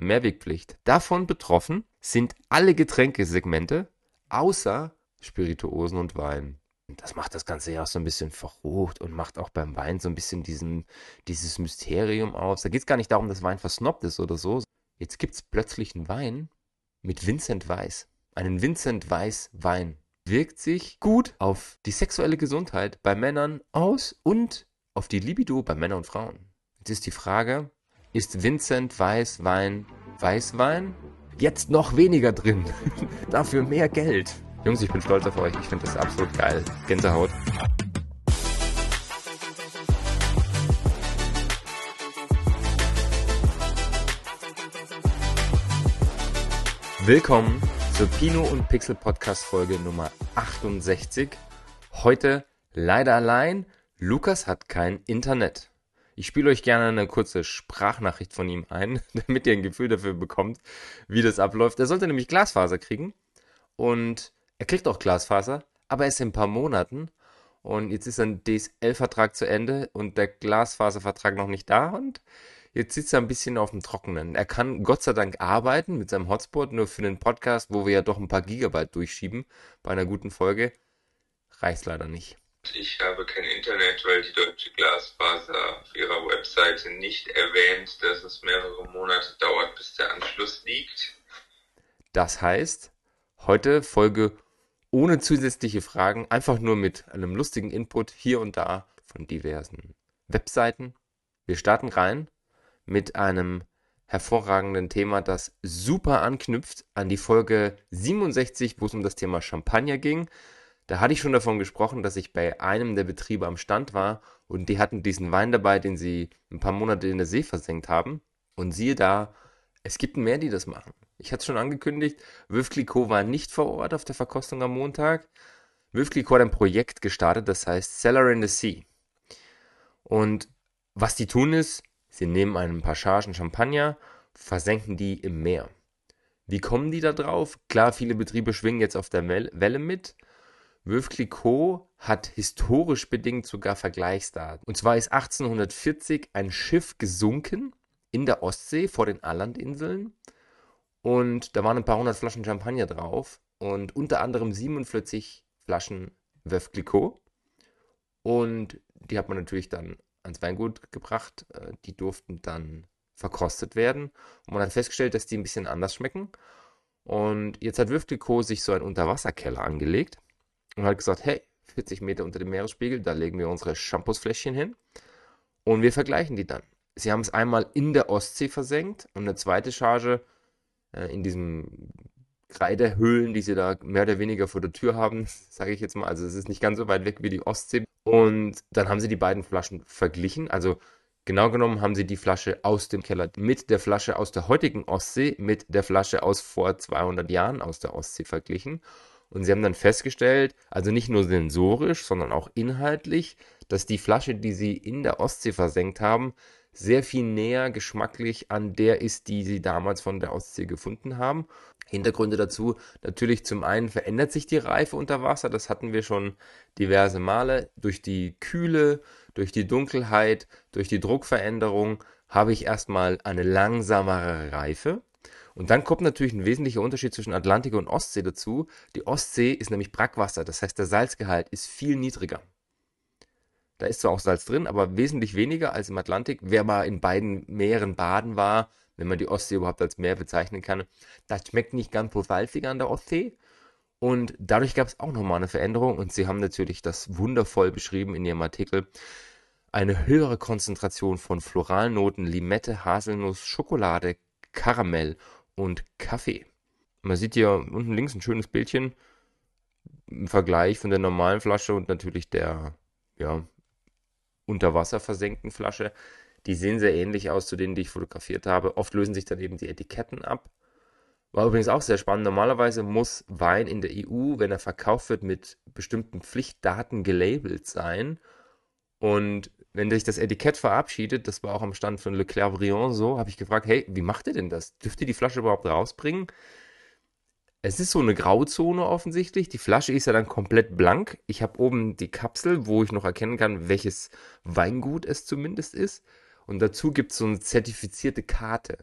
Mehrwegpflicht. Davon betroffen sind alle Getränkesegmente außer Spirituosen und Wein. Das macht das Ganze ja auch so ein bisschen verrucht und macht auch beim Wein so ein bisschen diesen, dieses Mysterium aus. Da geht es gar nicht darum, dass Wein versnobbt ist oder so. Jetzt gibt es plötzlich einen Wein mit Vincent Weiss. Einen Vincent Weiss Wein. Wirkt sich gut auf die sexuelle Gesundheit bei Männern aus und auf die Libido bei Männern und Frauen. Jetzt ist die Frage, ist Vincent Weiss Wein Weißwein? Jetzt noch weniger drin. Dafür mehr Geld. Jungs, ich bin stolz auf euch. Ich finde das absolut geil. Gänsehaut. Willkommen zur Pino und Pixel Podcast Folge Nummer 68. Heute leider allein. Lukas hat kein Internet. Ich spiele euch gerne eine kurze Sprachnachricht von ihm ein, damit ihr ein Gefühl dafür bekommt, wie das abläuft. Er sollte nämlich Glasfaser kriegen und er kriegt auch Glasfaser, aber erst in ein paar Monaten. Und jetzt ist ein DSL-Vertrag zu Ende und der Glasfaservertrag noch nicht da und jetzt sitzt er ein bisschen auf dem Trockenen. Er kann Gott sei Dank arbeiten mit seinem Hotspot, nur für den Podcast, wo wir ja doch ein paar Gigabyte durchschieben bei einer guten Folge, reicht leider nicht. Ich habe kein Internet, weil die Deutsche Glasfaser auf ihrer Webseite nicht erwähnt, dass es mehrere Monate dauert, bis der Anschluss liegt. Das heißt, heute Folge ohne zusätzliche Fragen, einfach nur mit einem lustigen Input hier und da von diversen Webseiten. Wir starten rein mit einem hervorragenden Thema, das super anknüpft an die Folge 67, wo es um das Thema Champagner ging. Da hatte ich schon davon gesprochen, dass ich bei einem der Betriebe am Stand war und die hatten diesen Wein dabei, den sie ein paar Monate in der See versenkt haben. Und siehe da, es gibt mehr, die das machen. Ich hatte es schon angekündigt, Clicquot war nicht vor Ort auf der Verkostung am Montag. Clicquot hat ein Projekt gestartet, das heißt Cellar in the Sea. Und was die tun ist, sie nehmen ein paar Chargen Champagner, versenken die im Meer. Wie kommen die da drauf? Klar, viele Betriebe schwingen jetzt auf der Welle mit. Veuve hat historisch bedingt sogar Vergleichsdaten. Und zwar ist 1840 ein Schiff gesunken in der Ostsee vor den Allandinseln und da waren ein paar hundert Flaschen Champagner drauf und unter anderem 47 Flaschen Veuve. Und die hat man natürlich dann ans Weingut gebracht. Äh, die durften dann verkostet werden. Und man hat festgestellt, dass die ein bisschen anders schmecken. Und jetzt hat Veuve sich so einen Unterwasserkeller angelegt und hat gesagt, hey, 40 Meter unter dem Meeresspiegel, da legen wir unsere Shampoosfläschchen hin und wir vergleichen die dann. Sie haben es einmal in der Ostsee versenkt und eine zweite Charge äh, in diesen Kreidehöhlen, die sie da mehr oder weniger vor der Tür haben, sage ich jetzt mal. Also es ist nicht ganz so weit weg wie die Ostsee. Und dann haben sie die beiden Flaschen verglichen. Also genau genommen haben sie die Flasche aus dem Keller mit der Flasche aus der heutigen Ostsee, mit der Flasche aus vor 200 Jahren aus der Ostsee verglichen. Und sie haben dann festgestellt, also nicht nur sensorisch, sondern auch inhaltlich, dass die Flasche, die sie in der Ostsee versenkt haben, sehr viel näher geschmacklich an der ist, die sie damals von der Ostsee gefunden haben. Hintergründe dazu, natürlich zum einen verändert sich die Reife unter Wasser, das hatten wir schon diverse Male. Durch die Kühle, durch die Dunkelheit, durch die Druckveränderung habe ich erstmal eine langsamere Reife. Und dann kommt natürlich ein wesentlicher Unterschied zwischen Atlantik und Ostsee dazu. Die Ostsee ist nämlich Brackwasser, das heißt der Salzgehalt ist viel niedriger. Da ist zwar auch Salz drin, aber wesentlich weniger als im Atlantik. Wer mal in beiden Meeren baden war, wenn man die Ostsee überhaupt als Meer bezeichnen kann, das schmeckt nicht ganz so salzig an der Ostsee. Und dadurch gab es auch nochmal eine Veränderung und sie haben natürlich das wundervoll beschrieben in ihrem Artikel. Eine höhere Konzentration von Floralnoten, Limette, Haselnuss, Schokolade, Karamell und Kaffee. Man sieht hier unten links ein schönes Bildchen im Vergleich von der normalen Flasche und natürlich der ja, unter Wasser versenkten Flasche. Die sehen sehr ähnlich aus zu denen, die ich fotografiert habe. Oft lösen sich dann eben die Etiketten ab. War übrigens auch sehr spannend. Normalerweise muss Wein in der EU, wenn er verkauft wird, mit bestimmten Pflichtdaten gelabelt sein. Und wenn sich das Etikett verabschiedet, das war auch am Stand von Leclerc Briand so, habe ich gefragt, hey, wie macht ihr denn das? Dürft ihr die Flasche überhaupt rausbringen? Es ist so eine Grauzone offensichtlich. Die Flasche ist ja dann komplett blank. Ich habe oben die Kapsel, wo ich noch erkennen kann, welches Weingut es zumindest ist. Und dazu gibt es so eine zertifizierte Karte.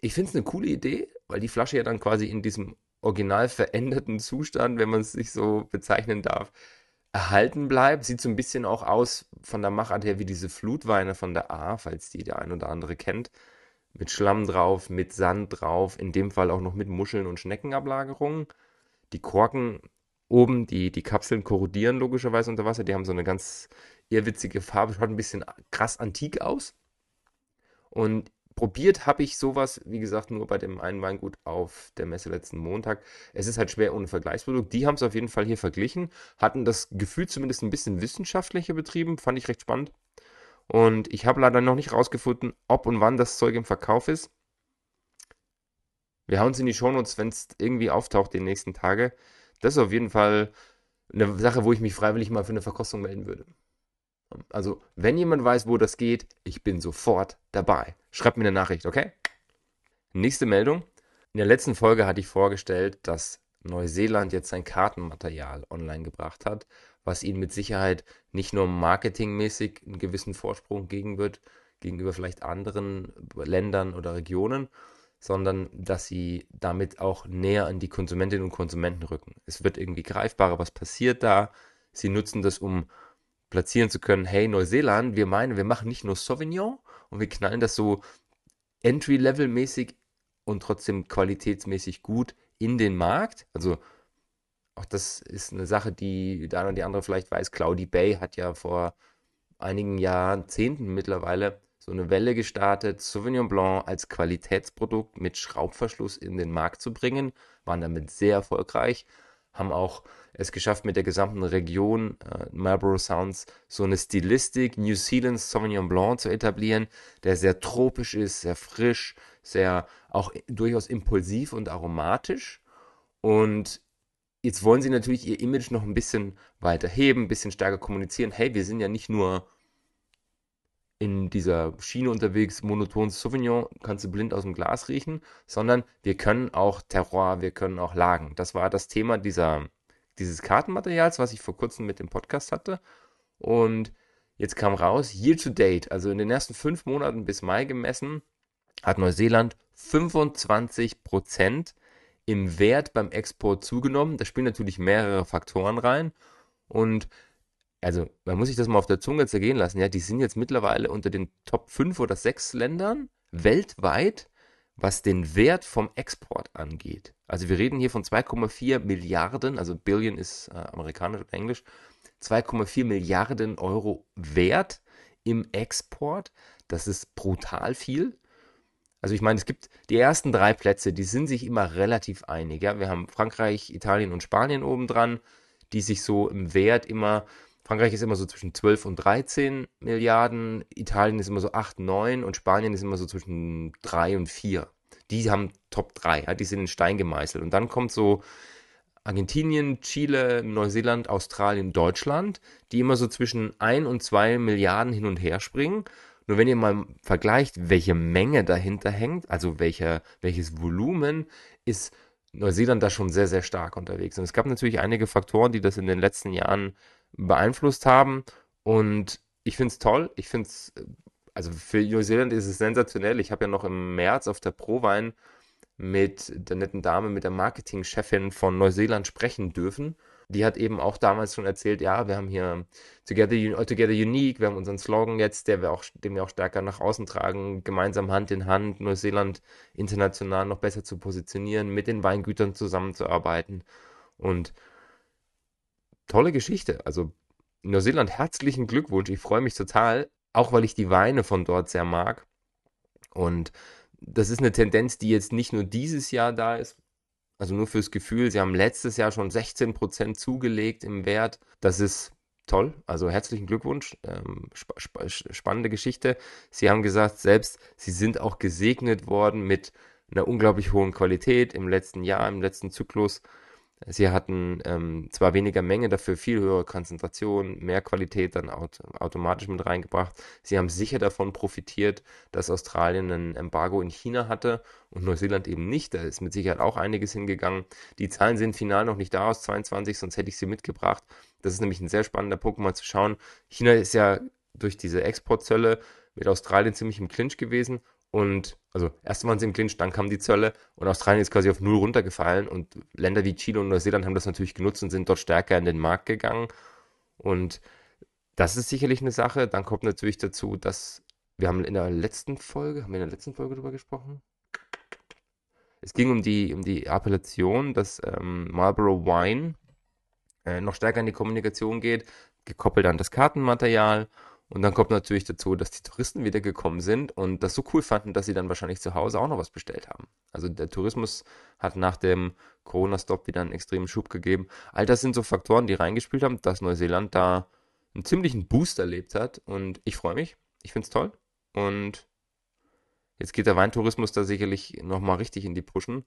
ich finde es eine coole Idee, weil die Flasche ja dann quasi in diesem original veränderten Zustand, wenn man es sich so bezeichnen darf, erhalten bleibt. Sieht so ein bisschen auch aus von der Machart her wie diese Flutweine von der A, falls die der ein oder andere kennt. Mit Schlamm drauf, mit Sand drauf, in dem Fall auch noch mit Muscheln und Schneckenablagerungen. Die Korken oben, die, die Kapseln korrodieren logischerweise unter Wasser. Die haben so eine ganz irrwitzige Farbe, schaut ein bisschen krass antik aus. Und probiert habe ich sowas, wie gesagt, nur bei dem einen Weingut auf der Messe letzten Montag. Es ist halt schwer ohne Vergleichsprodukt. Die haben es auf jeden Fall hier verglichen, hatten das Gefühl zumindest ein bisschen wissenschaftlicher betrieben, fand ich recht spannend. Und ich habe leider noch nicht rausgefunden, ob und wann das Zeug im Verkauf ist. Wir hauen es in die Shownotes, wenn es irgendwie auftaucht die nächsten Tage. Das ist auf jeden Fall eine Sache, wo ich mich freiwillig mal für eine Verkostung melden würde. Also, wenn jemand weiß, wo das geht, ich bin sofort dabei. Schreibt mir eine Nachricht, okay? Nächste Meldung. In der letzten Folge hatte ich vorgestellt, dass Neuseeland jetzt sein Kartenmaterial online gebracht hat, was ihnen mit Sicherheit nicht nur marketingmäßig einen gewissen Vorsprung geben wird, gegenüber vielleicht anderen Ländern oder Regionen, sondern dass sie damit auch näher an die Konsumentinnen und Konsumenten rücken. Es wird irgendwie greifbarer, was passiert da. Sie nutzen das, um platzieren zu können, hey Neuseeland, wir meinen, wir machen nicht nur Sauvignon und wir knallen das so Entry-Level-mäßig und trotzdem qualitätsmäßig gut in den Markt. Also auch das ist eine Sache, die der eine oder die andere vielleicht weiß. Cloudy Bay hat ja vor einigen Jahrzehnten mittlerweile so eine Welle gestartet, Sauvignon Blanc als Qualitätsprodukt mit Schraubverschluss in den Markt zu bringen, waren damit sehr erfolgreich, haben auch es geschafft, mit der gesamten Region äh, Marlborough Sounds so eine Stilistik New Zealand Sauvignon Blanc zu etablieren, der sehr tropisch ist, sehr frisch, sehr auch durchaus impulsiv und aromatisch. Und jetzt wollen sie natürlich ihr Image noch ein bisschen weiter heben, ein bisschen stärker kommunizieren. Hey, wir sind ja nicht nur in dieser Schiene unterwegs, monoton Sauvignon, kannst du blind aus dem Glas riechen, sondern wir können auch Terroir, wir können auch Lagen. Das war das Thema dieser, dieses Kartenmaterials, was ich vor kurzem mit dem Podcast hatte. Und jetzt kam raus, year to date, also in den ersten fünf Monaten bis Mai gemessen, hat Neuseeland 25% im Wert beim Export zugenommen. Da spielen natürlich mehrere Faktoren rein. Und also man muss sich das mal auf der Zunge zergehen lassen, ja, die sind jetzt mittlerweile unter den Top 5 oder 6 Ländern weltweit, was den Wert vom Export angeht. Also wir reden hier von 2,4 Milliarden, also Billion ist äh, amerikanisch und englisch, 2,4 Milliarden Euro Wert im Export. Das ist brutal viel. Also ich meine, es gibt die ersten drei Plätze, die sind sich immer relativ einig. Ja? Wir haben Frankreich, Italien und Spanien obendran, die sich so im Wert immer Frankreich ist immer so zwischen 12 und 13 Milliarden, Italien ist immer so 8, 9 und Spanien ist immer so zwischen 3 und 4. Die haben Top 3, ja, die sind in Stein gemeißelt. Und dann kommt so Argentinien, Chile, Neuseeland, Australien, Deutschland, die immer so zwischen 1 und 2 Milliarden hin und her springen. Nur wenn ihr mal vergleicht, welche Menge dahinter hängt, also welcher, welches Volumen, ist Neuseeland da schon sehr, sehr stark unterwegs. Und es gab natürlich einige Faktoren, die das in den letzten Jahren beeinflusst haben. Und ich finde es toll. Ich finde es, also für Neuseeland ist es sensationell. Ich habe ja noch im März auf der Prowein mit der netten Dame, mit der Marketingchefin von Neuseeland sprechen dürfen. Die hat eben auch damals schon erzählt, ja, wir haben hier Together, Together Unique, wir haben unseren Slogan jetzt, der wir auch, den wir auch stärker nach außen tragen, gemeinsam Hand in Hand Neuseeland international noch besser zu positionieren, mit den Weingütern zusammenzuarbeiten. Und tolle Geschichte. Also Neuseeland, herzlichen Glückwunsch. Ich freue mich total, auch weil ich die Weine von dort sehr mag. Und das ist eine Tendenz, die jetzt nicht nur dieses Jahr da ist, also nur fürs Gefühl. Sie haben letztes Jahr schon 16% zugelegt im Wert. Das ist toll. Also herzlichen Glückwunsch. Ähm, sp sp spannende Geschichte. Sie haben gesagt, selbst Sie sind auch gesegnet worden mit einer unglaublich hohen Qualität im letzten Jahr, im letzten Zyklus. Sie hatten ähm, zwar weniger Menge, dafür viel höhere Konzentration, mehr Qualität dann aut automatisch mit reingebracht. Sie haben sicher davon profitiert, dass Australien ein Embargo in China hatte und Neuseeland eben nicht. Da ist mit Sicherheit auch einiges hingegangen. Die Zahlen sind final noch nicht da aus 22, sonst hätte ich sie mitgebracht. Das ist nämlich ein sehr spannender Punkt, mal zu schauen. China ist ja durch diese Exportzölle mit Australien ziemlich im Clinch gewesen Und also erst waren sie im Clinch, dann kamen die Zölle und Australien ist quasi auf null runtergefallen und Länder wie Chile und Neuseeland haben das natürlich genutzt und sind dort stärker in den Markt gegangen. Und das ist sicherlich eine Sache. Dann kommt natürlich dazu, dass wir haben in der letzten Folge, haben wir in der letzten Folge darüber gesprochen? Es ging um die, um die Appellation, dass ähm, Marlboro Wine äh, noch stärker in die Kommunikation geht, gekoppelt an das Kartenmaterial. Und dann kommt natürlich dazu, dass die Touristen wieder gekommen sind und das so cool fanden, dass sie dann wahrscheinlich zu Hause auch noch was bestellt haben. Also der Tourismus hat nach dem Corona-Stop wieder einen extremen Schub gegeben. All das sind so Faktoren, die reingespielt haben, dass Neuseeland da einen ziemlichen Boost erlebt hat. Und ich freue mich. Ich finde es toll. Und jetzt geht der Weintourismus da sicherlich nochmal richtig in die Pushen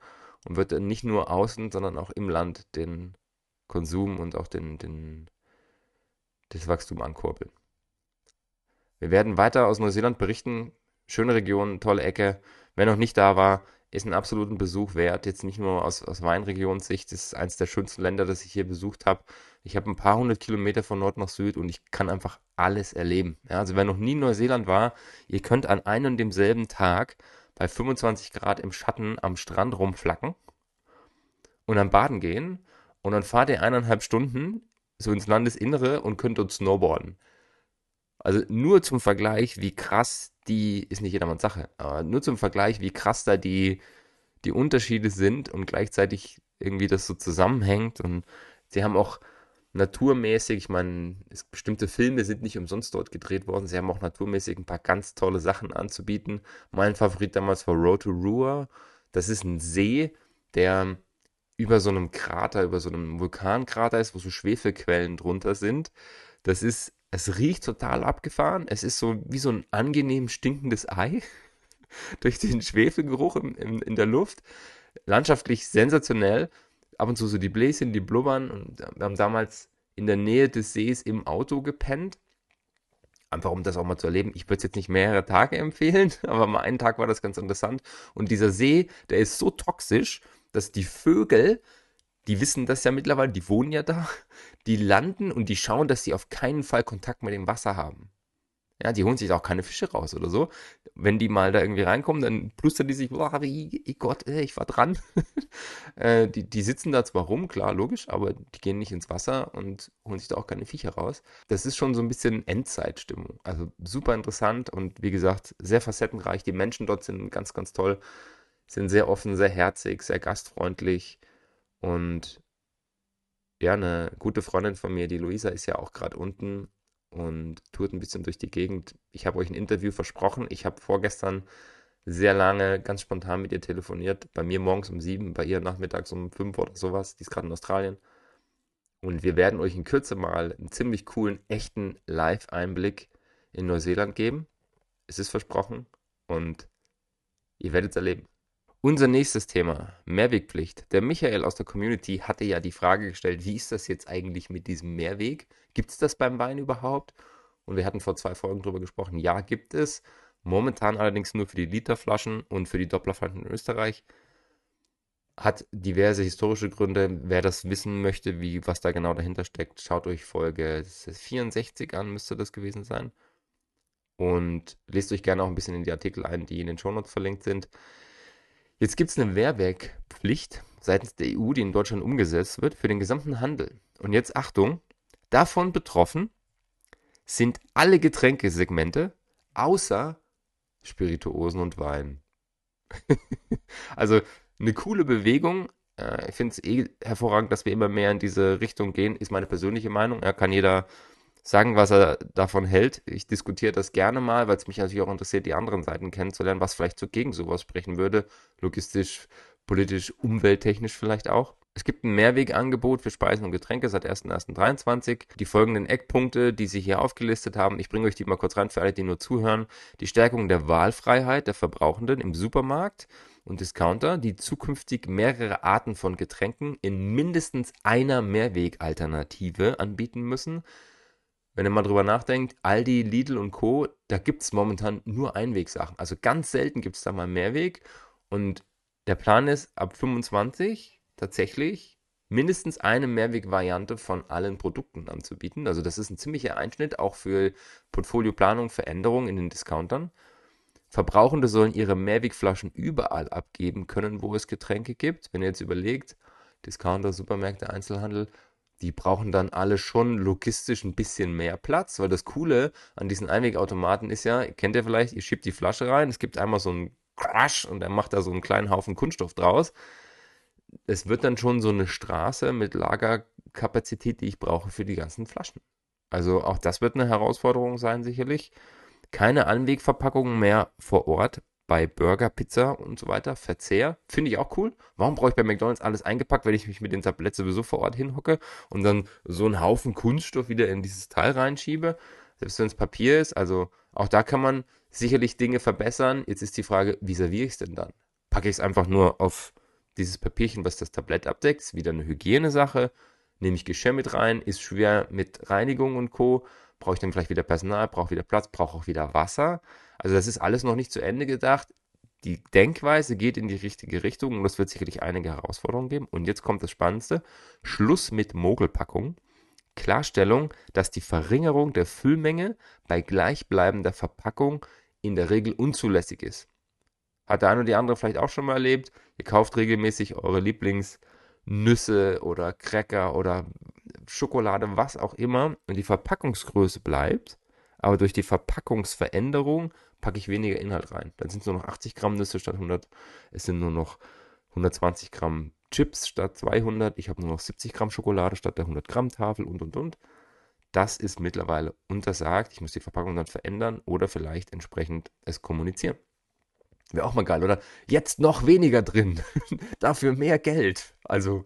und wird dann nicht nur außen, sondern auch im Land den Konsum und auch den, den, das Wachstum ankurbeln. Wir werden weiter aus Neuseeland berichten. Schöne Region, tolle Ecke. Wer noch nicht da war, ist einen absoluten Besuch wert. Jetzt nicht nur aus, aus Weinregionssicht. Das ist eines der schönsten Länder, das ich hier besucht habe. Ich habe ein paar hundert Kilometer von Nord nach Süd und ich kann einfach alles erleben. Ja, also wer noch nie in Neuseeland war, ihr könnt an einem und demselben Tag bei 25 Grad im Schatten am Strand rumflacken und dann baden gehen und dann fahrt ihr eineinhalb Stunden so ins Landesinnere und könnt dort snowboarden. Also nur zum Vergleich, wie krass die, ist nicht jedermanns Sache, aber nur zum Vergleich, wie krass da die, die Unterschiede sind und gleichzeitig irgendwie das so zusammenhängt. Und sie haben auch naturmäßig, ich meine, bestimmte Filme sind nicht umsonst dort gedreht worden. Sie haben auch naturmäßig ein paar ganz tolle Sachen anzubieten. Mein Favorit damals war Road to Rua. Das ist ein See, der über so einem Krater, über so einem Vulkankrater ist, wo so Schwefelquellen drunter sind. Das ist, es riecht total abgefahren. Es ist so wie so ein angenehm stinkendes Ei durch den Schwefelgeruch in, in, in der Luft. Landschaftlich sensationell. Ab und zu so die Bläschen, die blubbern. Und wir haben damals in der Nähe des Sees im Auto gepennt. Einfach um das auch mal zu erleben. Ich würde es jetzt nicht mehrere Tage empfehlen, aber mal einen Tag war das ganz interessant. Und dieser See, der ist so toxisch, dass die Vögel, die wissen das ja mittlerweile, die wohnen ja da, die landen und die schauen, dass sie auf keinen Fall Kontakt mit dem Wasser haben. Ja, die holen sich auch keine Fische raus oder so. Wenn die mal da irgendwie reinkommen, dann plustern die sich, boah, ich, Gott, ich war dran. äh, die, die sitzen da zwar rum, klar, logisch, aber die gehen nicht ins Wasser und holen sich da auch keine Viecher raus. Das ist schon so ein bisschen Endzeitstimmung. Also super interessant und wie gesagt, sehr facettenreich. Die Menschen dort sind ganz, ganz toll sind sehr offen, sehr herzig, sehr gastfreundlich und ja, eine gute Freundin von mir, die Luisa, ist ja auch gerade unten und tourt ein bisschen durch die Gegend. Ich habe euch ein Interview versprochen. Ich habe vorgestern sehr lange ganz spontan mit ihr telefoniert. Bei mir morgens um sieben, bei ihr nachmittags um fünf oder sowas. Die ist gerade in Australien. Und wir werden euch in Kürze mal einen ziemlich coolen, echten Live-Einblick in Neuseeland geben. Es ist versprochen und ihr werdet es erleben. Unser nächstes Thema, Mehrwegpflicht. Der Michael aus der Community hatte ja die Frage gestellt, wie ist das jetzt eigentlich mit diesem Mehrweg? Gibt es das beim Wein überhaupt? Und wir hatten vor zwei Folgen darüber gesprochen. Ja, gibt es. Momentan allerdings nur für die Literflaschen und für die Dopplerflaschen in Österreich. Hat diverse historische Gründe. Wer das wissen möchte, wie, was da genau dahinter steckt, schaut euch Folge 64 an, müsste das gewesen sein. Und lest euch gerne auch ein bisschen in die Artikel ein, die in den Shownotes verlinkt sind. Jetzt gibt es eine Mehrwerkpflicht seitens der EU, die in Deutschland umgesetzt wird, für den gesamten Handel. Und jetzt Achtung, davon betroffen sind alle Getränkesegmente außer Spirituosen und Wein. also eine coole Bewegung. Äh, ich finde es eh hervorragend, dass wir immer mehr in diese Richtung gehen, ist meine persönliche Meinung. Ja, kann jeder sagen, was er davon hält. Ich diskutiere das gerne mal, weil es mich natürlich auch interessiert, die anderen Seiten kennenzulernen, was vielleicht so gegen sowas sprechen würde. Logistisch, politisch, umwelttechnisch vielleicht auch. Es gibt ein Mehrwegangebot für Speisen und Getränke seit 1.1.23. Die folgenden Eckpunkte, die Sie hier aufgelistet haben, ich bringe euch die mal kurz rein für alle, die nur zuhören. Die Stärkung der Wahlfreiheit der Verbrauchenden im Supermarkt und Discounter, die zukünftig mehrere Arten von Getränken in mindestens einer Mehrwegalternative anbieten müssen wenn ihr mal drüber nachdenkt, Aldi, Lidl und Co., da gibt es momentan nur Einwegsachen. Also ganz selten gibt es da mal Mehrweg. Und der Plan ist, ab 25 tatsächlich mindestens eine Mehrwegvariante von allen Produkten anzubieten. Also das ist ein ziemlicher Einschnitt auch für Portfolioplanung, Veränderungen in den Discountern. Verbrauchende sollen ihre Mehrwegflaschen überall abgeben können, wo es Getränke gibt. Wenn ihr jetzt überlegt, Discounter, Supermärkte, Einzelhandel, die brauchen dann alle schon logistisch ein bisschen mehr Platz, weil das Coole an diesen Einwegautomaten ist ja, kennt ihr vielleicht, ihr schiebt die Flasche rein, es gibt einmal so einen Crash und er macht da so einen kleinen Haufen Kunststoff draus. Es wird dann schon so eine Straße mit Lagerkapazität, die ich brauche für die ganzen Flaschen. Also auch das wird eine Herausforderung sein, sicherlich. Keine Anwegverpackungen mehr vor Ort bei Burger, Pizza und so weiter. Verzehr finde ich auch cool. Warum brauche ich bei McDonalds alles eingepackt, wenn ich mich mit den Tabletten sowieso vor Ort hinhocke und dann so einen Haufen Kunststoff wieder in dieses Teil reinschiebe? Selbst wenn es Papier ist. Also auch da kann man sicherlich Dinge verbessern. Jetzt ist die Frage, wie serviere ich es denn dann? Packe ich es einfach nur auf dieses Papierchen, was das Tablett abdeckt? Ist wieder eine Hygienesache. Nehme ich Geschirr mit rein? Ist schwer mit Reinigung und Co brauche ich dann vielleicht wieder Personal, brauche wieder Platz, brauche auch wieder Wasser. Also das ist alles noch nicht zu Ende gedacht. Die Denkweise geht in die richtige Richtung und es wird sicherlich einige Herausforderungen geben. Und jetzt kommt das Spannendste. Schluss mit Mogelpackung. Klarstellung, dass die Verringerung der Füllmenge bei gleichbleibender Verpackung in der Regel unzulässig ist. Hat der eine oder die andere vielleicht auch schon mal erlebt. Ihr kauft regelmäßig eure Lieblingsnüsse oder Cracker oder Schokolade, was auch immer, und die Verpackungsgröße bleibt, aber durch die Verpackungsveränderung packe ich weniger Inhalt rein. Dann sind es nur noch 80 Gramm Nüsse statt 100. Es sind nur noch 120 Gramm Chips statt 200. Ich habe nur noch 70 Gramm Schokolade statt der 100 Gramm Tafel und und und. Das ist mittlerweile untersagt. Ich muss die Verpackung dann verändern oder vielleicht entsprechend es kommunizieren. Wäre auch mal geil, oder? Jetzt noch weniger drin. Dafür mehr Geld. Also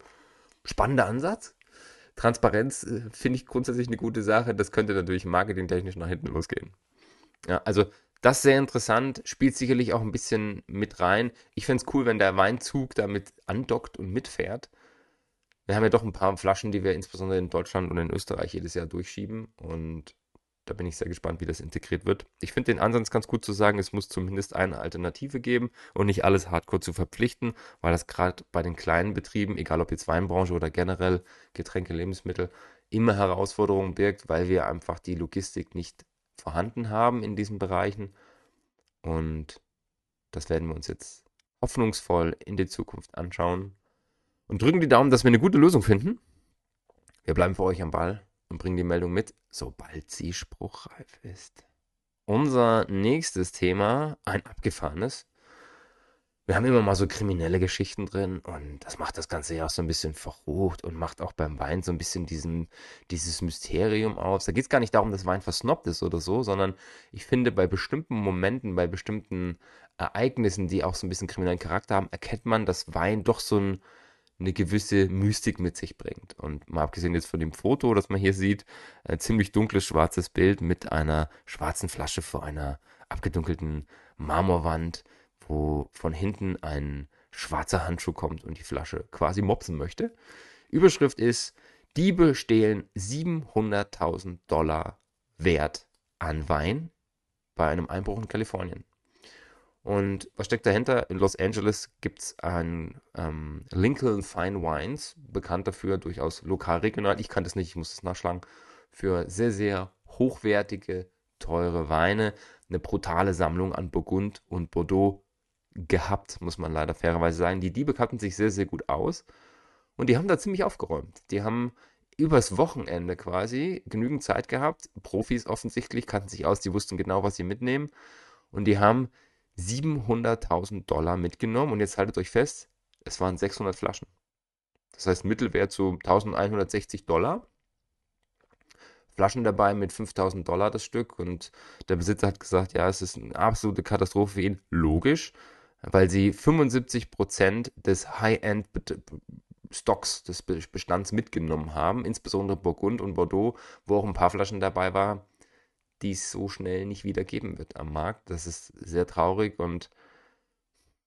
spannender Ansatz. Transparenz äh, finde ich grundsätzlich eine gute Sache. Das könnte natürlich marketingtechnisch nach hinten losgehen. Ja, also das ist sehr interessant, spielt sicherlich auch ein bisschen mit rein. Ich fände es cool, wenn der Weinzug damit andockt und mitfährt. Wir haben ja doch ein paar Flaschen, die wir insbesondere in Deutschland und in Österreich jedes Jahr durchschieben. Und da bin ich sehr gespannt, wie das integriert wird. Ich finde den Ansatz ganz gut zu sagen, es muss zumindest eine Alternative geben und nicht alles hardcore zu verpflichten, weil das gerade bei den kleinen Betrieben, egal ob jetzt Weinbranche oder generell Getränke, Lebensmittel, immer Herausforderungen birgt, weil wir einfach die Logistik nicht vorhanden haben in diesen Bereichen. Und das werden wir uns jetzt hoffnungsvoll in die Zukunft anschauen und drücken die Daumen, dass wir eine gute Lösung finden. Wir bleiben für euch am Ball und bringen die Meldung mit, sobald sie spruchreif ist. Unser nächstes Thema, ein abgefahrenes. Wir haben immer mal so kriminelle Geschichten drin und das macht das Ganze ja auch so ein bisschen verrucht und macht auch beim Wein so ein bisschen diesen, dieses Mysterium aus. Da geht es gar nicht darum, dass Wein versnobbt ist oder so, sondern ich finde, bei bestimmten Momenten, bei bestimmten Ereignissen, die auch so ein bisschen kriminellen Charakter haben, erkennt man, dass Wein doch so ein, eine gewisse Mystik mit sich bringt. Und mal abgesehen jetzt von dem Foto, das man hier sieht, ein ziemlich dunkles schwarzes Bild mit einer schwarzen Flasche vor einer abgedunkelten Marmorwand, wo von hinten ein schwarzer Handschuh kommt und die Flasche quasi mopsen möchte. Überschrift ist, Diebe stehlen 700.000 Dollar Wert an Wein bei einem Einbruch in Kalifornien. Und was steckt dahinter? In Los Angeles gibt es ein ähm, Lincoln Fine Wines, bekannt dafür, durchaus lokal, regional. Ich kann das nicht, ich muss es nachschlagen. Für sehr, sehr hochwertige, teure Weine. Eine brutale Sammlung an Burgund und Bordeaux gehabt, muss man leider fairerweise sagen. Die Diebe kannten sich sehr, sehr gut aus. Und die haben da ziemlich aufgeräumt. Die haben übers Wochenende quasi genügend Zeit gehabt. Profis offensichtlich kannten sich aus, die wussten genau, was sie mitnehmen. Und die haben 700.000 Dollar mitgenommen und jetzt haltet euch fest, es waren 600 Flaschen. Das heißt Mittelwert zu 1160 Dollar. Flaschen dabei mit 5000 Dollar das Stück und der Besitzer hat gesagt, ja, es ist eine absolute Katastrophe für ihn. Logisch, weil sie 75% des High-End Stocks des Bestands mitgenommen haben, insbesondere Burgund und Bordeaux, wo auch ein paar Flaschen dabei war, die es so schnell nicht wieder geben wird am Markt. Das ist sehr traurig und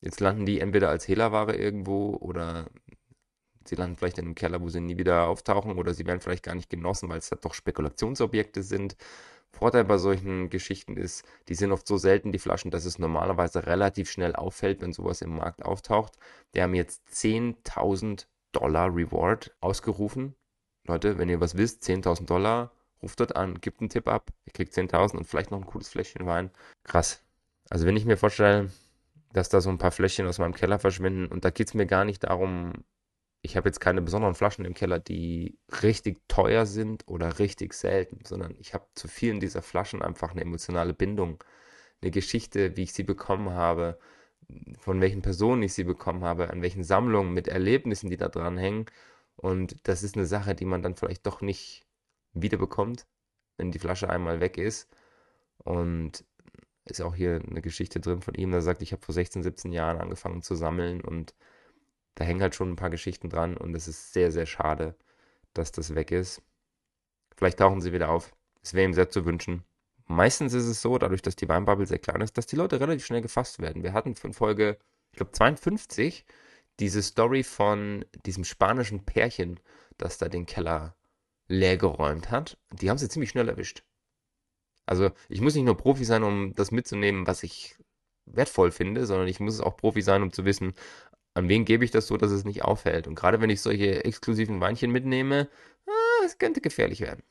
jetzt landen die entweder als Hehlerware irgendwo oder sie landen vielleicht in einem Keller, wo sie nie wieder auftauchen oder sie werden vielleicht gar nicht genossen, weil es halt doch Spekulationsobjekte sind. Vorteil bei solchen Geschichten ist, die sind oft so selten, die Flaschen, dass es normalerweise relativ schnell auffällt, wenn sowas im Markt auftaucht. Die haben jetzt 10.000 Dollar Reward ausgerufen. Leute, wenn ihr was wisst, 10.000 Dollar, ruft dort an, gibt einen Tipp ab, ihr kriegt 10.000 und vielleicht noch ein cooles Fläschchen Wein. Krass. Also wenn ich mir vorstelle, dass da so ein paar Fläschchen aus meinem Keller verschwinden und da geht es mir gar nicht darum, ich habe jetzt keine besonderen Flaschen im Keller, die richtig teuer sind oder richtig selten, sondern ich habe zu vielen dieser Flaschen einfach eine emotionale Bindung, eine Geschichte, wie ich sie bekommen habe, von welchen Personen ich sie bekommen habe, an welchen Sammlungen mit Erlebnissen, die da dran hängen. Und das ist eine Sache, die man dann vielleicht doch nicht wiederbekommt, wenn die Flasche einmal weg ist. Und ist auch hier eine Geschichte drin von ihm, der sagt, ich habe vor 16, 17 Jahren angefangen zu sammeln und da hängen halt schon ein paar Geschichten dran und es ist sehr, sehr schade, dass das weg ist. Vielleicht tauchen sie wieder auf. Es wäre ihm sehr zu wünschen. Meistens ist es so, dadurch, dass die Weinbubble sehr klein ist, dass die Leute relativ schnell gefasst werden. Wir hatten von Folge, ich glaube 52, diese Story von diesem spanischen Pärchen, das da den Keller leergeräumt hat. Die haben sie ziemlich schnell erwischt. Also ich muss nicht nur Profi sein, um das mitzunehmen, was ich wertvoll finde, sondern ich muss auch Profi sein, um zu wissen, an wen gebe ich das so, dass es nicht auffällt. Und gerade wenn ich solche exklusiven Weinchen mitnehme, ah, es könnte gefährlich werden.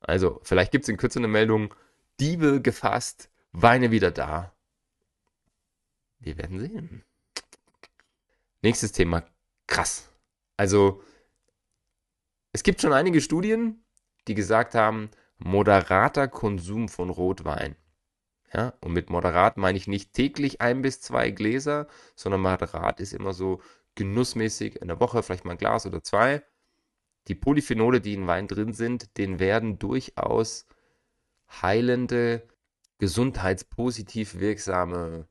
Also, vielleicht gibt es in Kürze eine Meldung, Diebe gefasst, Weine wieder da. Wir werden sehen. Nächstes Thema, krass. Also, es gibt schon einige Studien, die gesagt haben, moderater Konsum von Rotwein. Ja, und mit moderat meine ich nicht täglich ein bis zwei Gläser, sondern moderat ist immer so genussmäßig in der Woche vielleicht mal ein Glas oder zwei. Die Polyphenole, die in Wein drin sind, denen werden durchaus heilende, gesundheitspositiv wirksame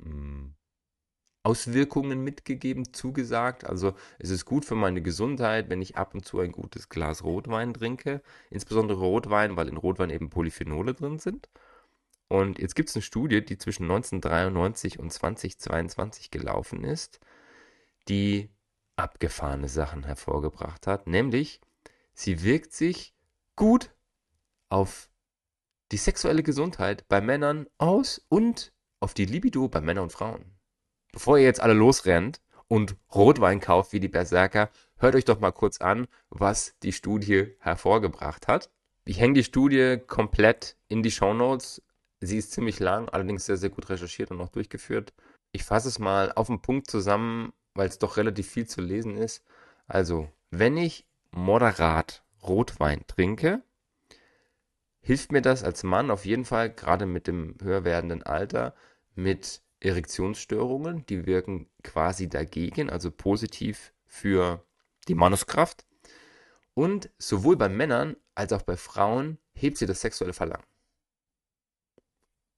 hm, Auswirkungen mitgegeben, zugesagt. Also es ist gut für meine Gesundheit, wenn ich ab und zu ein gutes Glas Rotwein trinke. Insbesondere Rotwein, weil in Rotwein eben Polyphenole drin sind. Und jetzt gibt es eine Studie, die zwischen 1993 und 2022 gelaufen ist, die abgefahrene Sachen hervorgebracht hat. Nämlich, sie wirkt sich gut auf die sexuelle Gesundheit bei Männern aus und auf die Libido bei Männern und Frauen. Bevor ihr jetzt alle losrennt und Rotwein kauft wie die Berserker, hört euch doch mal kurz an, was die Studie hervorgebracht hat. Ich hänge die Studie komplett in die Show Notes. Sie ist ziemlich lang, allerdings sehr, sehr gut recherchiert und auch durchgeführt. Ich fasse es mal auf den Punkt zusammen, weil es doch relativ viel zu lesen ist. Also, wenn ich moderat Rotwein trinke, hilft mir das als Mann auf jeden Fall, gerade mit dem höher werdenden Alter, mit Erektionsstörungen, die wirken quasi dagegen, also positiv für die Manneskraft. Und sowohl bei Männern als auch bei Frauen hebt sie das sexuelle Verlangen.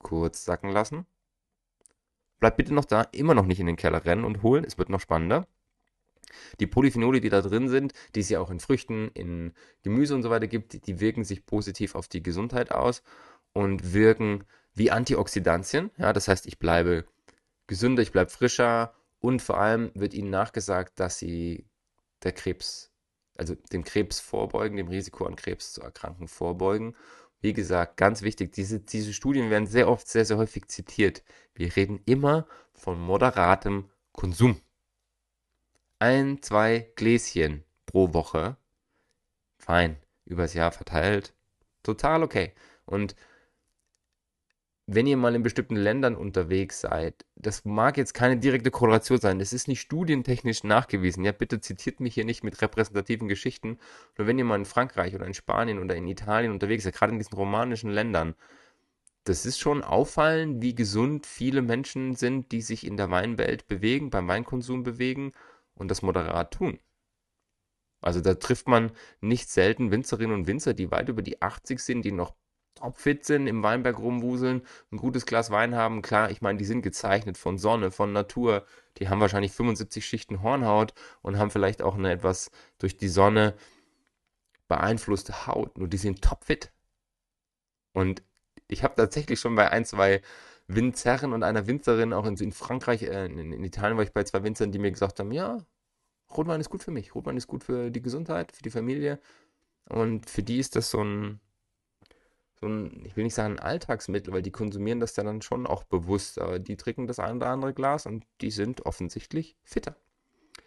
Kurz sacken lassen. Bleibt bitte noch da, immer noch nicht in den Keller rennen und holen, es wird noch spannender. Die Polyphenole, die da drin sind, die es ja auch in Früchten, in Gemüse und so weiter gibt, die wirken sich positiv auf die Gesundheit aus und wirken wie Antioxidantien. Ja, das heißt, ich bleibe gesünder, ich bleibe frischer und vor allem wird ihnen nachgesagt, dass sie der Krebs, also dem Krebs vorbeugen, dem Risiko an Krebs zu erkranken vorbeugen. Wie gesagt, ganz wichtig, diese, diese Studien werden sehr oft, sehr, sehr häufig zitiert. Wir reden immer von moderatem Konsum. Ein, zwei Gläschen pro Woche. Fein. Übers Jahr verteilt. Total okay. Und wenn ihr mal in bestimmten Ländern unterwegs seid, das mag jetzt keine direkte Korrelation sein, das ist nicht studientechnisch nachgewiesen. Ja, bitte zitiert mich hier nicht mit repräsentativen Geschichten. Nur wenn ihr mal in Frankreich oder in Spanien oder in Italien unterwegs seid, gerade in diesen romanischen Ländern, das ist schon auffallend, wie gesund viele Menschen sind, die sich in der Weinwelt bewegen, beim Weinkonsum bewegen und das moderat tun. Also da trifft man nicht selten Winzerinnen und Winzer, die weit über die 80 sind, die noch topfit sind, im Weinberg rumwuseln, ein gutes Glas Wein haben. Klar, ich meine, die sind gezeichnet von Sonne, von Natur. Die haben wahrscheinlich 75 Schichten Hornhaut und haben vielleicht auch eine etwas durch die Sonne beeinflusste Haut. Nur die sind topfit. Und ich habe tatsächlich schon bei ein, zwei Winzerren und einer Winzerin, auch in, in Frankreich, äh, in, in Italien war ich bei zwei Winzern, die mir gesagt haben, ja, Rotwein ist gut für mich. Rotwein ist gut für die Gesundheit, für die Familie. Und für die ist das so ein so ein, ich will nicht sagen Alltagsmittel, weil die konsumieren das ja dann schon auch bewusst, aber die trinken das ein oder andere Glas und die sind offensichtlich fitter.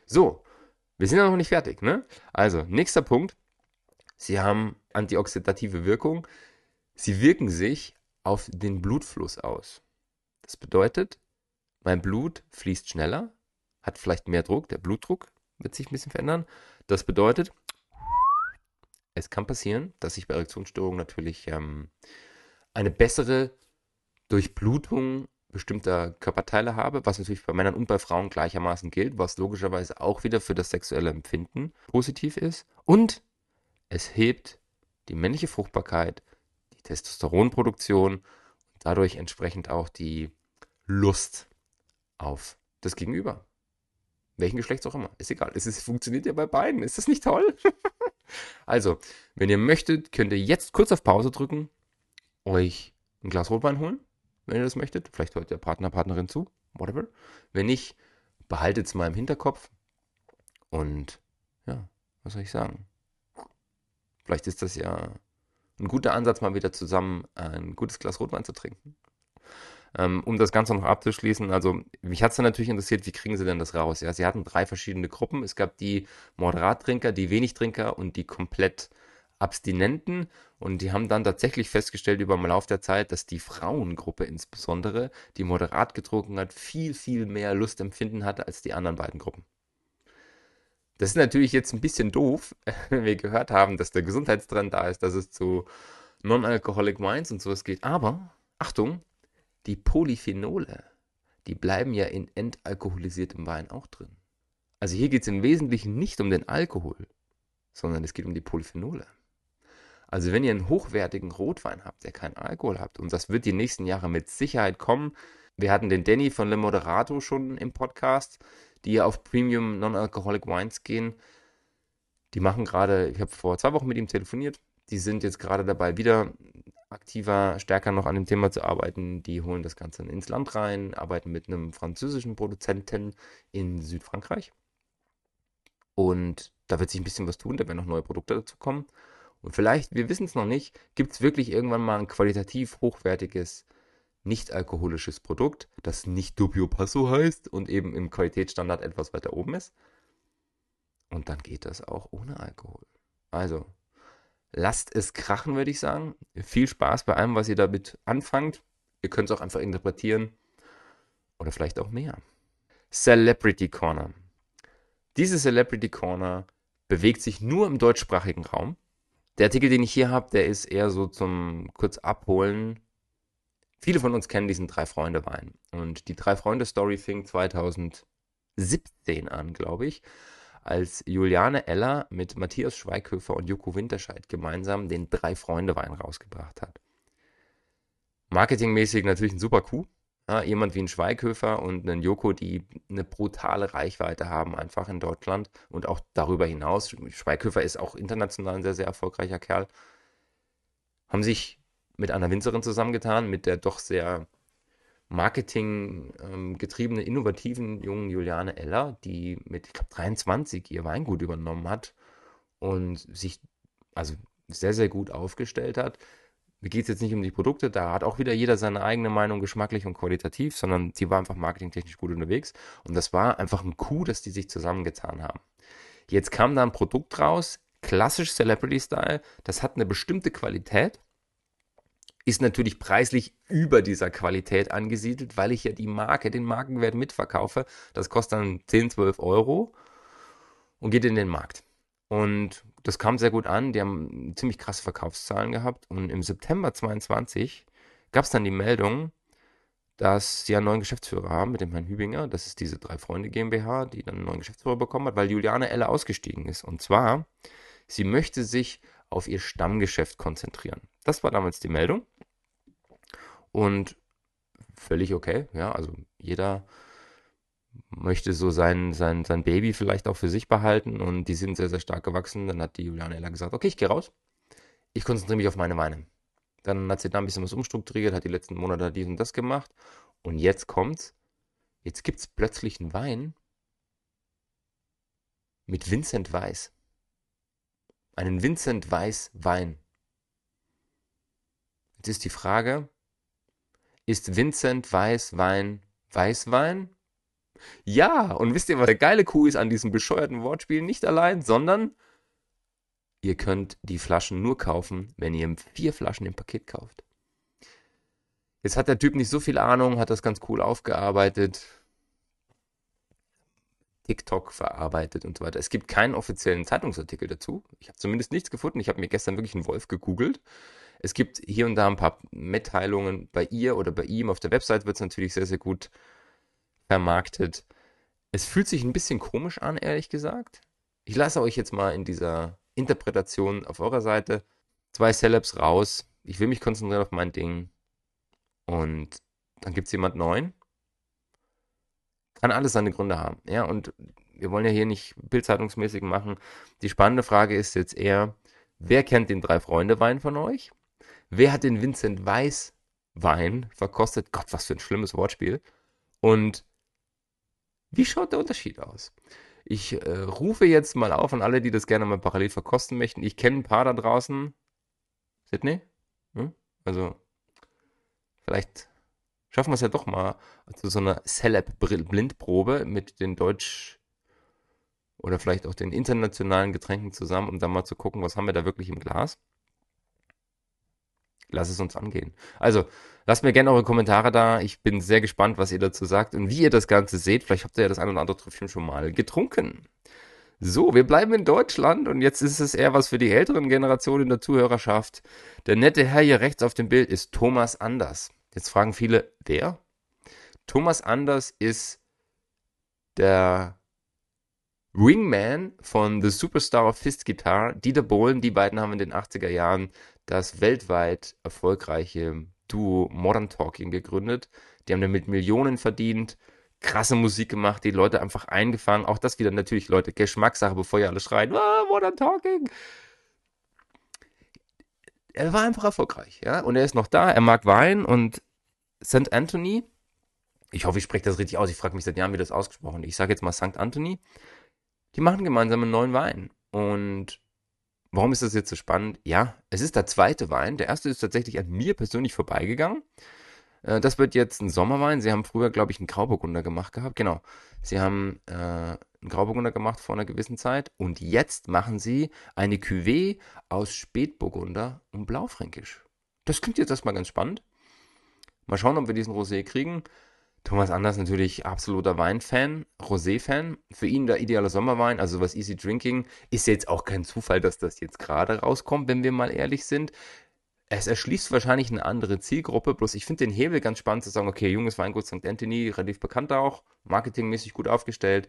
So, wir sind ja noch nicht fertig, ne? Also, nächster Punkt. Sie haben antioxidative Wirkung. Sie wirken sich auf den Blutfluss aus. Das bedeutet, mein Blut fließt schneller, hat vielleicht mehr Druck, der Blutdruck wird sich ein bisschen verändern. Das bedeutet, es kann passieren, dass ich bei Erektionsstörungen natürlich ähm, eine bessere Durchblutung bestimmter Körperteile habe, was natürlich bei Männern und bei Frauen gleichermaßen gilt, was logischerweise auch wieder für das sexuelle Empfinden positiv ist. Und es hebt die männliche Fruchtbarkeit, die Testosteronproduktion und dadurch entsprechend auch die Lust auf das Gegenüber. Welchen Geschlechts auch immer. Ist egal. Es ist, funktioniert ja bei beiden. Ist das nicht toll? also, wenn ihr möchtet, könnt ihr jetzt kurz auf Pause drücken, euch ein Glas Rotwein holen, wenn ihr das möchtet. Vielleicht hört der Partner, Partnerin zu. Whatever. Wenn nicht, behaltet es mal im Hinterkopf. Und ja, was soll ich sagen? Vielleicht ist das ja ein guter Ansatz, mal wieder zusammen ein gutes Glas Rotwein zu trinken. Ähm, um das Ganze noch abzuschließen, also mich hat es dann natürlich interessiert, wie kriegen sie denn das raus? Ja, sie hatten drei verschiedene Gruppen. Es gab die Moderattrinker, die Wenigtrinker und die komplett Abstinenten. Und die haben dann tatsächlich festgestellt über den Lauf der Zeit, dass die Frauengruppe insbesondere, die moderat getrunken hat, viel, viel mehr Lustempfinden hatte als die anderen beiden Gruppen. Das ist natürlich jetzt ein bisschen doof, wenn wir gehört haben, dass der Gesundheitstrend da ist, dass es zu Non-Alcoholic Wines und sowas geht. Aber, Achtung, die Polyphenole, die bleiben ja in entalkoholisiertem Wein auch drin. Also hier geht es im Wesentlichen nicht um den Alkohol, sondern es geht um die Polyphenole. Also wenn ihr einen hochwertigen Rotwein habt, der keinen Alkohol habt, und das wird die nächsten Jahre mit Sicherheit kommen. Wir hatten den Danny von Le Moderato schon im Podcast, die ja auf Premium Non-Alcoholic Wines gehen. Die machen gerade, ich habe vor zwei Wochen mit ihm telefoniert, die sind jetzt gerade dabei, wieder aktiver, stärker noch an dem Thema zu arbeiten. Die holen das Ganze ins Land rein, arbeiten mit einem französischen Produzenten in Südfrankreich. Und da wird sich ein bisschen was tun, da werden noch neue Produkte dazu kommen. Und vielleicht, wir wissen es noch nicht, gibt es wirklich irgendwann mal ein qualitativ hochwertiges, nicht alkoholisches Produkt, das nicht Dubio Passo heißt und eben im Qualitätsstandard etwas weiter oben ist. Und dann geht das auch ohne Alkohol. Also, lasst es krachen, würde ich sagen. Viel Spaß bei allem, was ihr damit anfangt. Ihr könnt es auch einfach interpretieren. Oder vielleicht auch mehr. Celebrity Corner. Diese Celebrity Corner bewegt sich nur im deutschsprachigen Raum. Der Artikel, den ich hier habe, der ist eher so zum kurz abholen. Viele von uns kennen diesen Drei-Freunde-Wein. Und die Drei-Freunde-Story fing 2017 an, glaube ich als Juliane Eller mit Matthias Schweighöfer und Joko Winterscheid gemeinsam den Drei-Freunde-Wein rausgebracht hat. Marketingmäßig natürlich ein super Coup. Ja, jemand wie ein Schweighöfer und ein Joko, die eine brutale Reichweite haben, einfach in Deutschland und auch darüber hinaus. Schweighöfer ist auch international ein sehr, sehr erfolgreicher Kerl. Haben sich mit einer Winzerin zusammengetan, mit der doch sehr Marketing ähm, innovativen jungen Juliane Eller, die mit, ich glaube, 23 ihr Weingut übernommen hat und sich also sehr, sehr gut aufgestellt hat. Mir geht es jetzt nicht um die Produkte, da hat auch wieder jeder seine eigene Meinung, geschmacklich und qualitativ, sondern sie war einfach marketingtechnisch gut unterwegs. Und das war einfach ein Coup, dass die sich zusammengetan haben. Jetzt kam da ein Produkt raus, klassisch Celebrity-Style, das hat eine bestimmte Qualität ist natürlich preislich über dieser Qualität angesiedelt, weil ich ja die Marke, den Markenwert mitverkaufe. Das kostet dann 10, 12 Euro und geht in den Markt. Und das kam sehr gut an. Die haben ziemlich krasse Verkaufszahlen gehabt. Und im September 22 gab es dann die Meldung, dass sie einen neuen Geschäftsführer haben mit dem Herrn Hübinger. Das ist diese drei Freunde GmbH, die dann einen neuen Geschäftsführer bekommen hat, weil Juliane Elle ausgestiegen ist. Und zwar, sie möchte sich auf ihr Stammgeschäft konzentrieren. Das war damals die Meldung. Und völlig okay, ja, also jeder möchte so sein, sein, sein Baby vielleicht auch für sich behalten und die sind sehr, sehr stark gewachsen. Dann hat die Juliane gesagt, okay, ich gehe raus. Ich konzentriere mich auf meine Weine. Dann hat sie da ein bisschen was umstrukturiert, hat die letzten Monate dies und das gemacht. Und jetzt kommt's. Jetzt gibt es plötzlich einen Wein mit Vincent Weiss. Einen Vincent Weiss Wein. Jetzt ist die Frage, ist Vincent Weißwein Weißwein? Ja, und wisst ihr, was der geile Kuh ist an diesem bescheuerten Wortspiel? Nicht allein, sondern ihr könnt die Flaschen nur kaufen, wenn ihr vier Flaschen im Paket kauft. Jetzt hat der Typ nicht so viel Ahnung, hat das ganz cool aufgearbeitet. TikTok verarbeitet und so weiter. Es gibt keinen offiziellen Zeitungsartikel dazu. Ich habe zumindest nichts gefunden. Ich habe mir gestern wirklich einen Wolf gegoogelt. Es gibt hier und da ein paar Mitteilungen bei ihr oder bei ihm. Auf der Website wird es natürlich sehr, sehr gut vermarktet. Es fühlt sich ein bisschen komisch an, ehrlich gesagt. Ich lasse euch jetzt mal in dieser Interpretation auf eurer Seite zwei Celebs raus. Ich will mich konzentrieren auf mein Ding. Und dann gibt es jemand neuen. Kann alles seine Gründe haben. Ja, und wir wollen ja hier nicht bildzeitungsmäßig machen. Die spannende Frage ist jetzt eher, wer kennt den Drei-Freunde-Wein von euch? Wer hat den Vincent Weiss Wein verkostet? Gott, was für ein schlimmes Wortspiel. Und wie schaut der Unterschied aus? Ich äh, rufe jetzt mal auf an alle, die das gerne mal parallel verkosten möchten. Ich kenne ein paar da draußen. Sydney? Hm? Also, vielleicht schaffen wir es ja doch mal zu so einer Celeb-Blindprobe mit den Deutsch- oder vielleicht auch den internationalen Getränken zusammen, um dann mal zu gucken, was haben wir da wirklich im Glas. Lass es uns angehen. Also, lasst mir gerne eure Kommentare da. Ich bin sehr gespannt, was ihr dazu sagt und wie ihr das Ganze seht. Vielleicht habt ihr ja das ein oder andere Tröpfchen schon mal getrunken. So, wir bleiben in Deutschland und jetzt ist es eher was für die älteren Generationen der Zuhörerschaft. Der nette Herr hier rechts auf dem Bild ist Thomas Anders. Jetzt fragen viele, wer? Thomas Anders ist der Wingman von The Superstar of Fist Guitar, Dieter Bohlen. Die beiden haben in den 80er Jahren das weltweit erfolgreiche Duo Modern Talking gegründet. Die haben damit Millionen verdient, krasse Musik gemacht, die Leute einfach eingefangen. Auch das wieder natürlich, Leute, Geschmackssache, bevor ihr alle schreien, ah, Modern Talking. Er war einfach erfolgreich, ja. Und er ist noch da, er mag Wein und St. Anthony, ich hoffe, ich spreche das richtig aus, ich frage mich seit Jahren, wie das ausgesprochen ist. Ich sage jetzt mal St. Anthony, die machen gemeinsam einen neuen Wein. Und Warum ist das jetzt so spannend? Ja, es ist der zweite Wein. Der erste ist tatsächlich an mir persönlich vorbeigegangen. Äh, das wird jetzt ein Sommerwein. Sie haben früher, glaube ich, einen Grauburgunder gemacht gehabt. Genau. Sie haben äh, einen Grauburgunder gemacht vor einer gewissen Zeit. Und jetzt machen sie eine Cuvée aus Spätburgunder und Blaufränkisch. Das klingt jetzt erstmal ganz spannend. Mal schauen, ob wir diesen Rosé kriegen. Thomas Anders natürlich absoluter Weinfan, Rosé-Fan. Für ihn der ideale Sommerwein, also was Easy Drinking, ist jetzt auch kein Zufall, dass das jetzt gerade rauskommt, wenn wir mal ehrlich sind. Es erschließt wahrscheinlich eine andere Zielgruppe, bloß ich finde den Hebel ganz spannend zu sagen, okay, junges Weingut St. Anthony, relativ bekannt auch, marketingmäßig gut aufgestellt.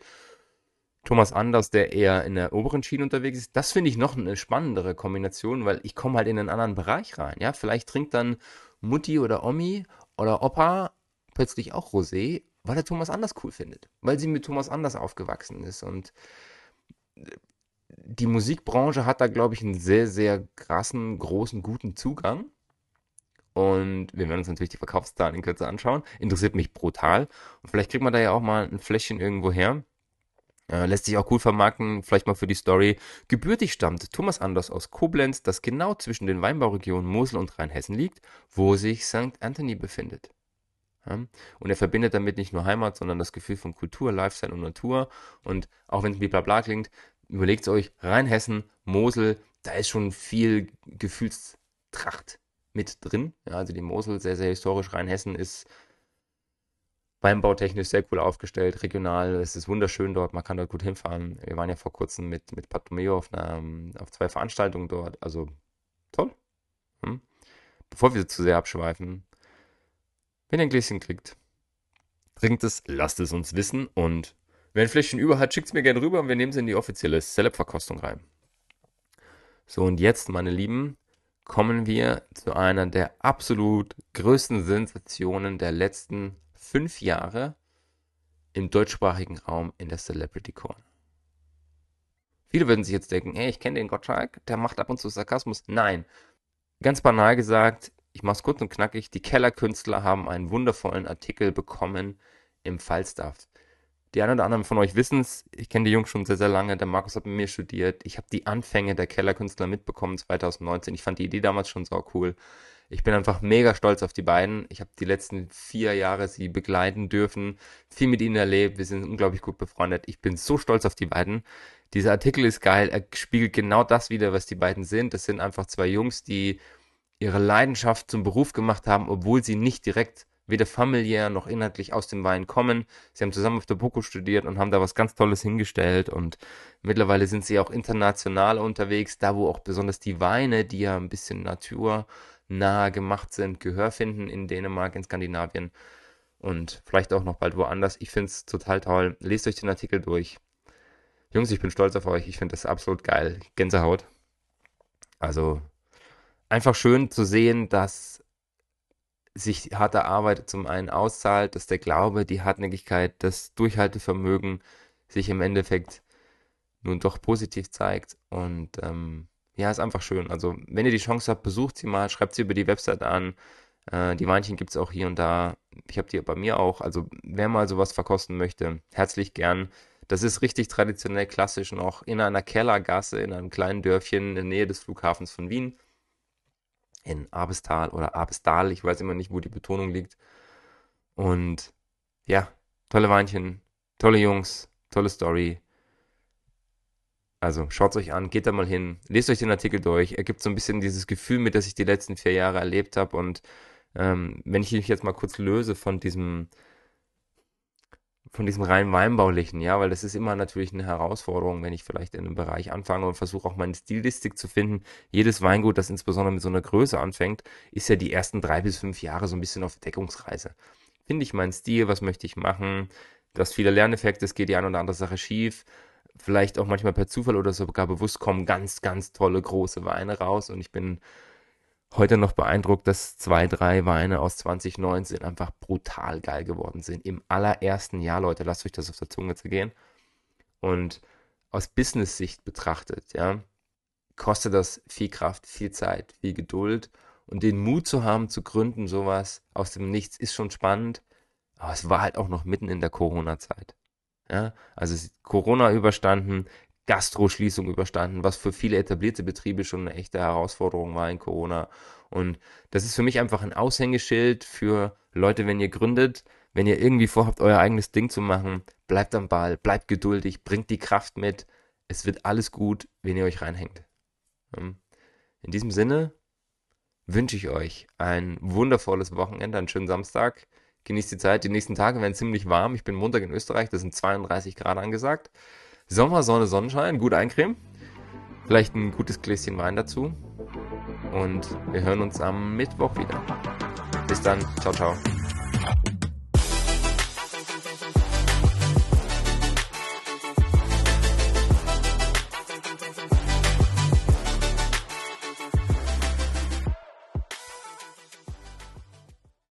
Thomas Anders, der eher in der oberen Schiene unterwegs ist, das finde ich noch eine spannendere Kombination, weil ich komme halt in einen anderen Bereich rein. Ja, vielleicht trinkt dann Mutti oder Omi oder Opa plötzlich auch Rosé, weil er Thomas Anders cool findet. Weil sie mit Thomas Anders aufgewachsen ist. Und die Musikbranche hat da, glaube ich, einen sehr, sehr krassen, großen, guten Zugang. Und wir werden uns natürlich die Verkaufszahlen in Kürze anschauen. Interessiert mich brutal. Und vielleicht kriegt man da ja auch mal ein Fläschchen irgendwo her. Äh, lässt sich auch cool vermarkten, vielleicht mal für die Story. Gebürtig stammt Thomas Anders aus Koblenz, das genau zwischen den Weinbauregionen Mosel und Rheinhessen liegt, wo sich St. Anthony befindet. Und er verbindet damit nicht nur Heimat, sondern das Gefühl von Kultur, Lifestyle und Natur. Und auch wenn es wie blabla klingt, überlegt es euch, Rheinhessen, Mosel, da ist schon viel Gefühlstracht mit drin. Ja, also die Mosel, sehr, sehr historisch. Rheinhessen ist weinbautechnisch sehr cool aufgestellt, regional. Es ist wunderschön dort, man kann dort gut hinfahren. Wir waren ja vor kurzem mit, mit Patomeo auf, auf zwei Veranstaltungen dort. Also toll. Hm? Bevor wir zu sehr abschweifen, wenn ihr ein Gläschen kriegt, trinkt es, lasst es uns wissen und wer ein Fläschchen über hat, schickt es mir gerne rüber und wir nehmen es in die offizielle Celeb-Verkostung rein. So, und jetzt, meine Lieben, kommen wir zu einer der absolut größten Sensationen der letzten fünf Jahre im deutschsprachigen Raum in der Celebrity Corner. Viele würden sich jetzt denken, ey, ich kenne den Gottschalk, der macht ab und zu Sarkasmus. Nein, ganz banal gesagt, ich mache es kurz und knackig, die Kellerkünstler haben einen wundervollen Artikel bekommen im Falstaff. Die einen oder anderen von euch wissen es, ich kenne die Jungs schon sehr, sehr lange, der Markus hat mit mir studiert, ich habe die Anfänge der Kellerkünstler mitbekommen 2019, ich fand die Idee damals schon so cool. Ich bin einfach mega stolz auf die beiden. Ich habe die letzten vier Jahre sie begleiten dürfen, viel mit ihnen erlebt. Wir sind unglaublich gut befreundet. Ich bin so stolz auf die beiden. Dieser Artikel ist geil. Er spiegelt genau das wieder, was die beiden sind. Das sind einfach zwei Jungs, die ihre Leidenschaft zum Beruf gemacht haben, obwohl sie nicht direkt weder familiär noch inhaltlich aus dem Wein kommen. Sie haben zusammen auf der BOKU studiert und haben da was ganz Tolles hingestellt und mittlerweile sind sie auch international unterwegs, da wo auch besonders die Weine, die ja ein bisschen naturnah gemacht sind, Gehör finden in Dänemark, in Skandinavien und vielleicht auch noch bald woanders. Ich finde es total toll. Lest euch den Artikel durch. Jungs, ich bin stolz auf euch. Ich finde das absolut geil. Gänsehaut. Also einfach schön zu sehen, dass sich harte Arbeit zum einen auszahlt, dass der Glaube, die Hartnäckigkeit, das Durchhaltevermögen sich im Endeffekt nun doch positiv zeigt. Und ähm, ja, ist einfach schön. Also, wenn ihr die Chance habt, besucht sie mal, schreibt sie über die Website an. Äh, die Weinchen gibt es auch hier und da. Ich habe die bei mir auch. Also, wer mal sowas verkosten möchte, herzlich gern. Das ist richtig traditionell klassisch noch in einer Kellergasse in einem kleinen Dörfchen in der Nähe des Flughafens von Wien in Abestal oder Abestal, ich weiß immer nicht, wo die Betonung liegt. Und ja, tolle Weinchen, tolle Jungs, tolle Story. Also schaut es euch an, geht da mal hin, lest euch den Artikel durch. Er gibt so ein bisschen dieses Gefühl mit, das ich die letzten vier Jahre erlebt habe. Und ähm, wenn ich mich jetzt mal kurz löse von diesem von diesem rein Weinbaulichen, ja, weil das ist immer natürlich eine Herausforderung, wenn ich vielleicht in einem Bereich anfange und versuche auch meine Stilistik zu finden. Jedes Weingut, das insbesondere mit so einer Größe anfängt, ist ja die ersten drei bis fünf Jahre so ein bisschen auf Deckungsreise. Finde ich meinen Stil, was möchte ich machen? Du hast viele Lerneffekte, es geht die eine oder andere Sache schief. Vielleicht auch manchmal per Zufall oder sogar bewusst kommen ganz, ganz tolle große Weine raus und ich bin heute noch beeindruckt, dass zwei, drei Weine aus 2019 einfach brutal geil geworden sind. Im allerersten Jahr, Leute, lasst euch das auf der Zunge zergehen. Und aus Business-Sicht betrachtet, ja, kostet das viel Kraft, viel Zeit, viel Geduld. Und den Mut zu haben, zu gründen, sowas aus dem Nichts, ist schon spannend. Aber es war halt auch noch mitten in der Corona-Zeit. Ja, also Corona überstanden, Gastroschließung überstanden, was für viele etablierte Betriebe schon eine echte Herausforderung war in Corona. Und das ist für mich einfach ein Aushängeschild für Leute, wenn ihr gründet, wenn ihr irgendwie vorhabt, euer eigenes Ding zu machen, bleibt am Ball, bleibt geduldig, bringt die Kraft mit. Es wird alles gut, wenn ihr euch reinhängt. In diesem Sinne wünsche ich euch ein wundervolles Wochenende, einen schönen Samstag. Genießt die Zeit. Die nächsten Tage werden ziemlich warm. Ich bin Montag in Österreich, das sind 32 Grad angesagt. Sommer, Sonne, Sonnenschein, gut eincremen. Vielleicht ein gutes Gläschen Wein dazu. Und wir hören uns am Mittwoch wieder. Bis dann. Ciao, ciao.